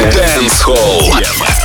Dance Hall.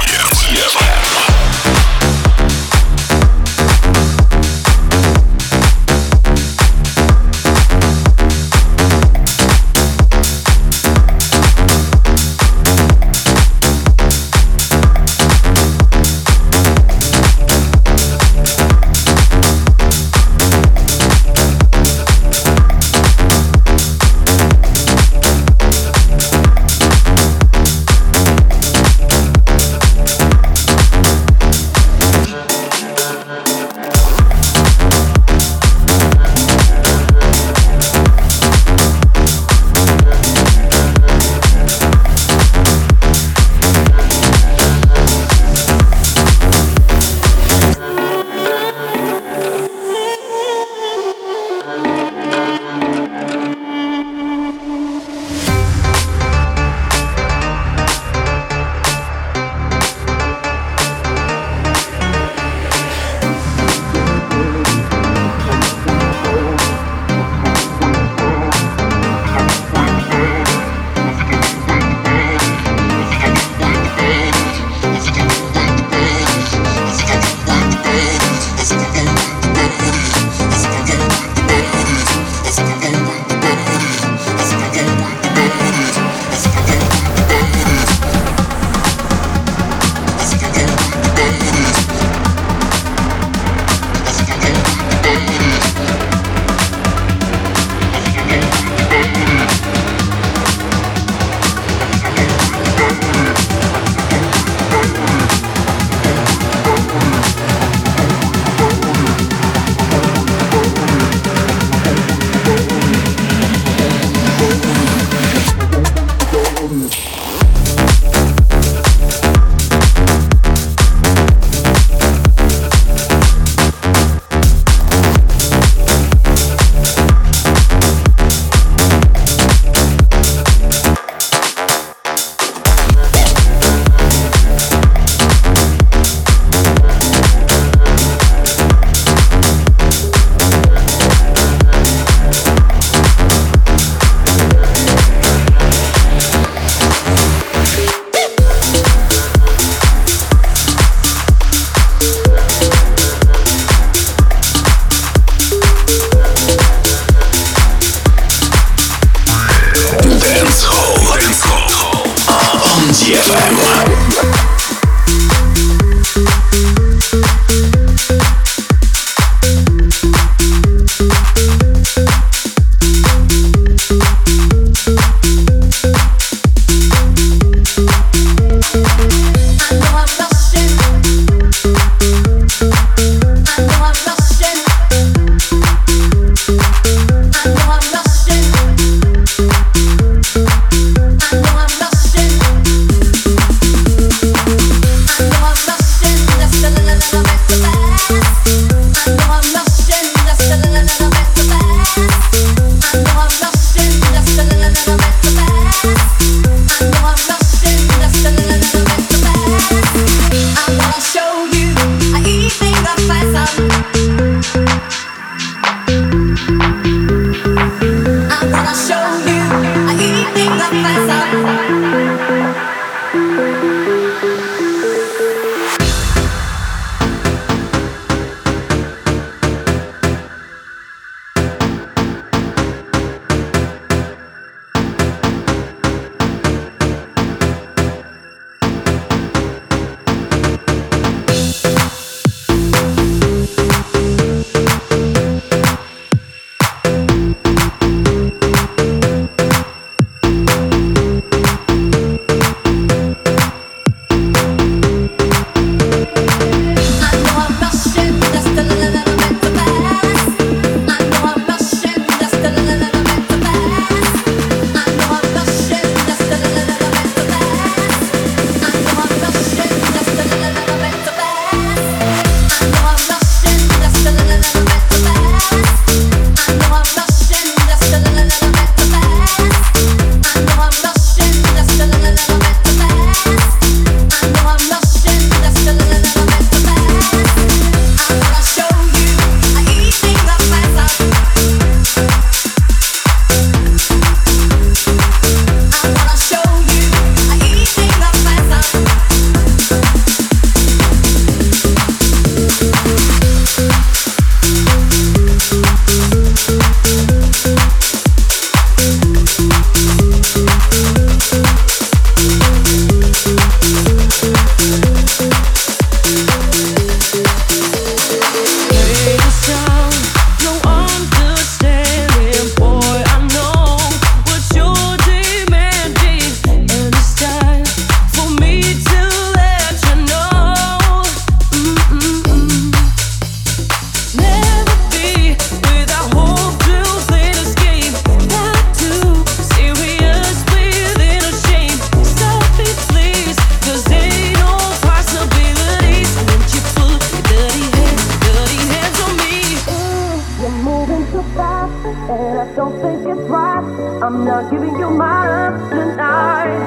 and I don't think it's right. I'm not giving you my love tonight.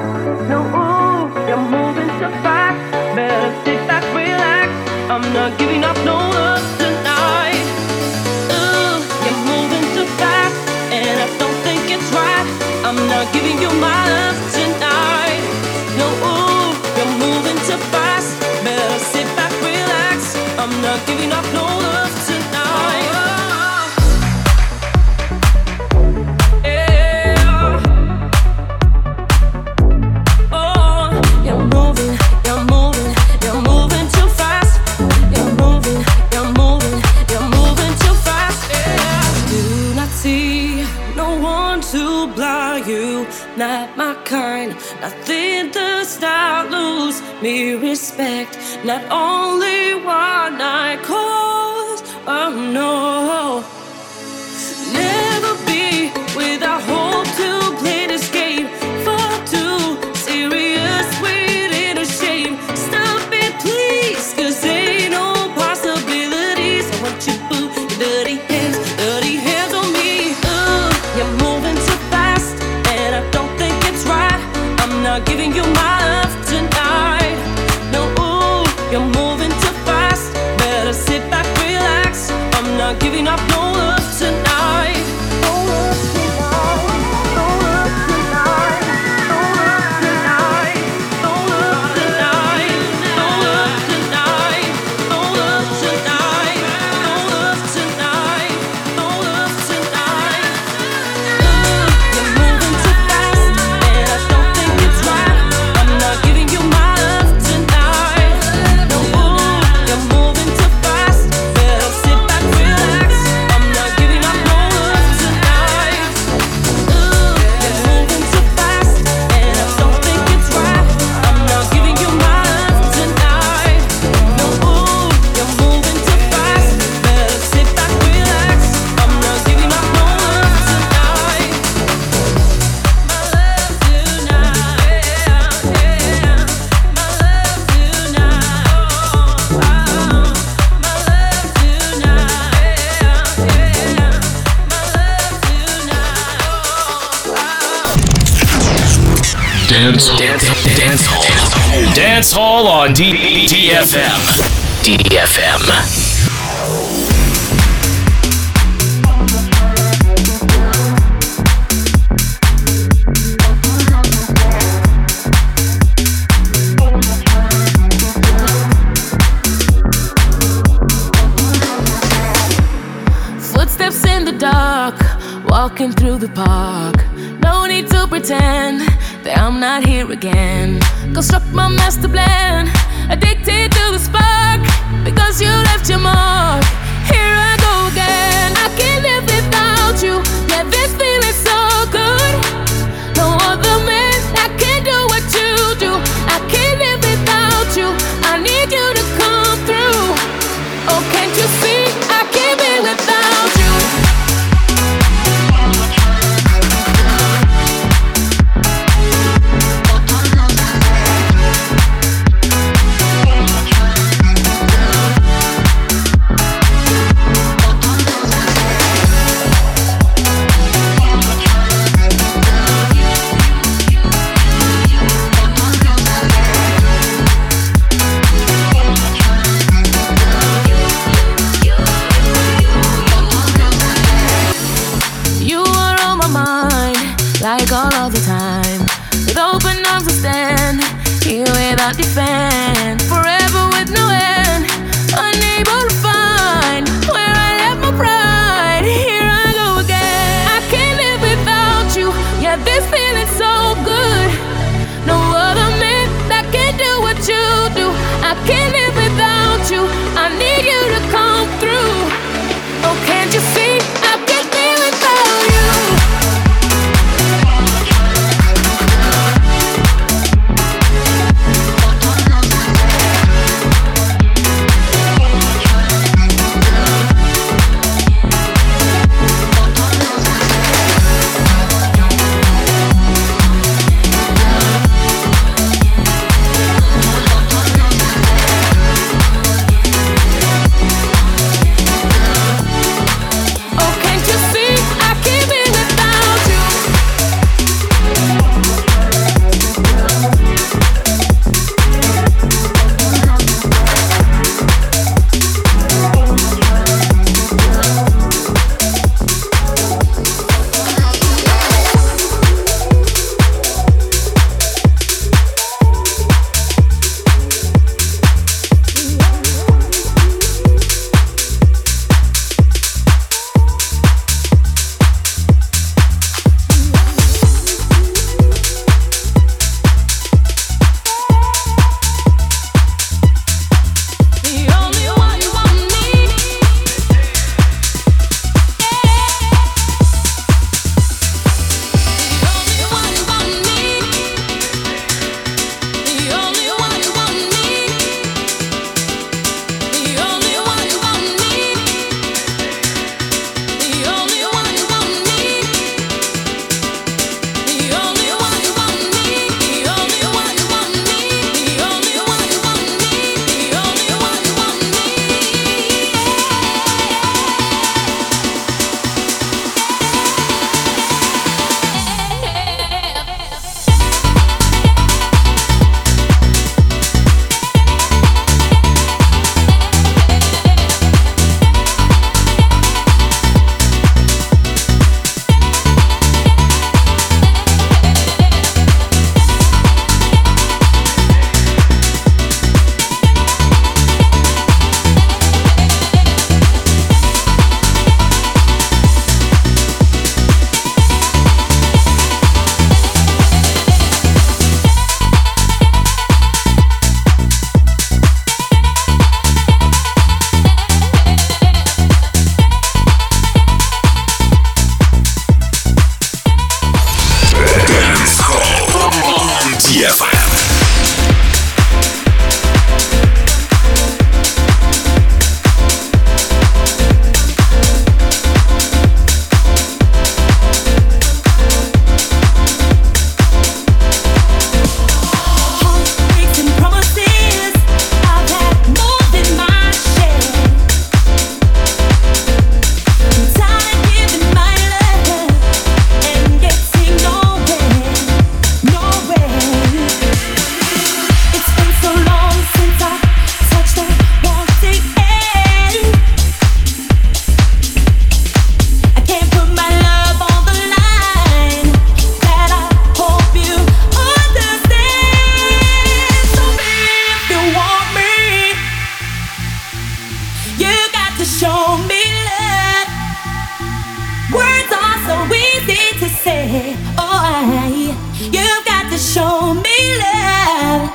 No, ooh, you're moving too fast. Better sit back, relax. I'm not giving up no love tonight. Ooh, you're moving too fast, and I don't think it's right. I'm not giving you my love. not my kind. Nothing does not lose me respect. Not only one I cause, oh no. giving you my Dance Hall on DDFM. DDFM. walking through the park. No need to pretend that I'm not here again. Construct my master plan, addicted to the spark. Because you left your mark.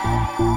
Thank you.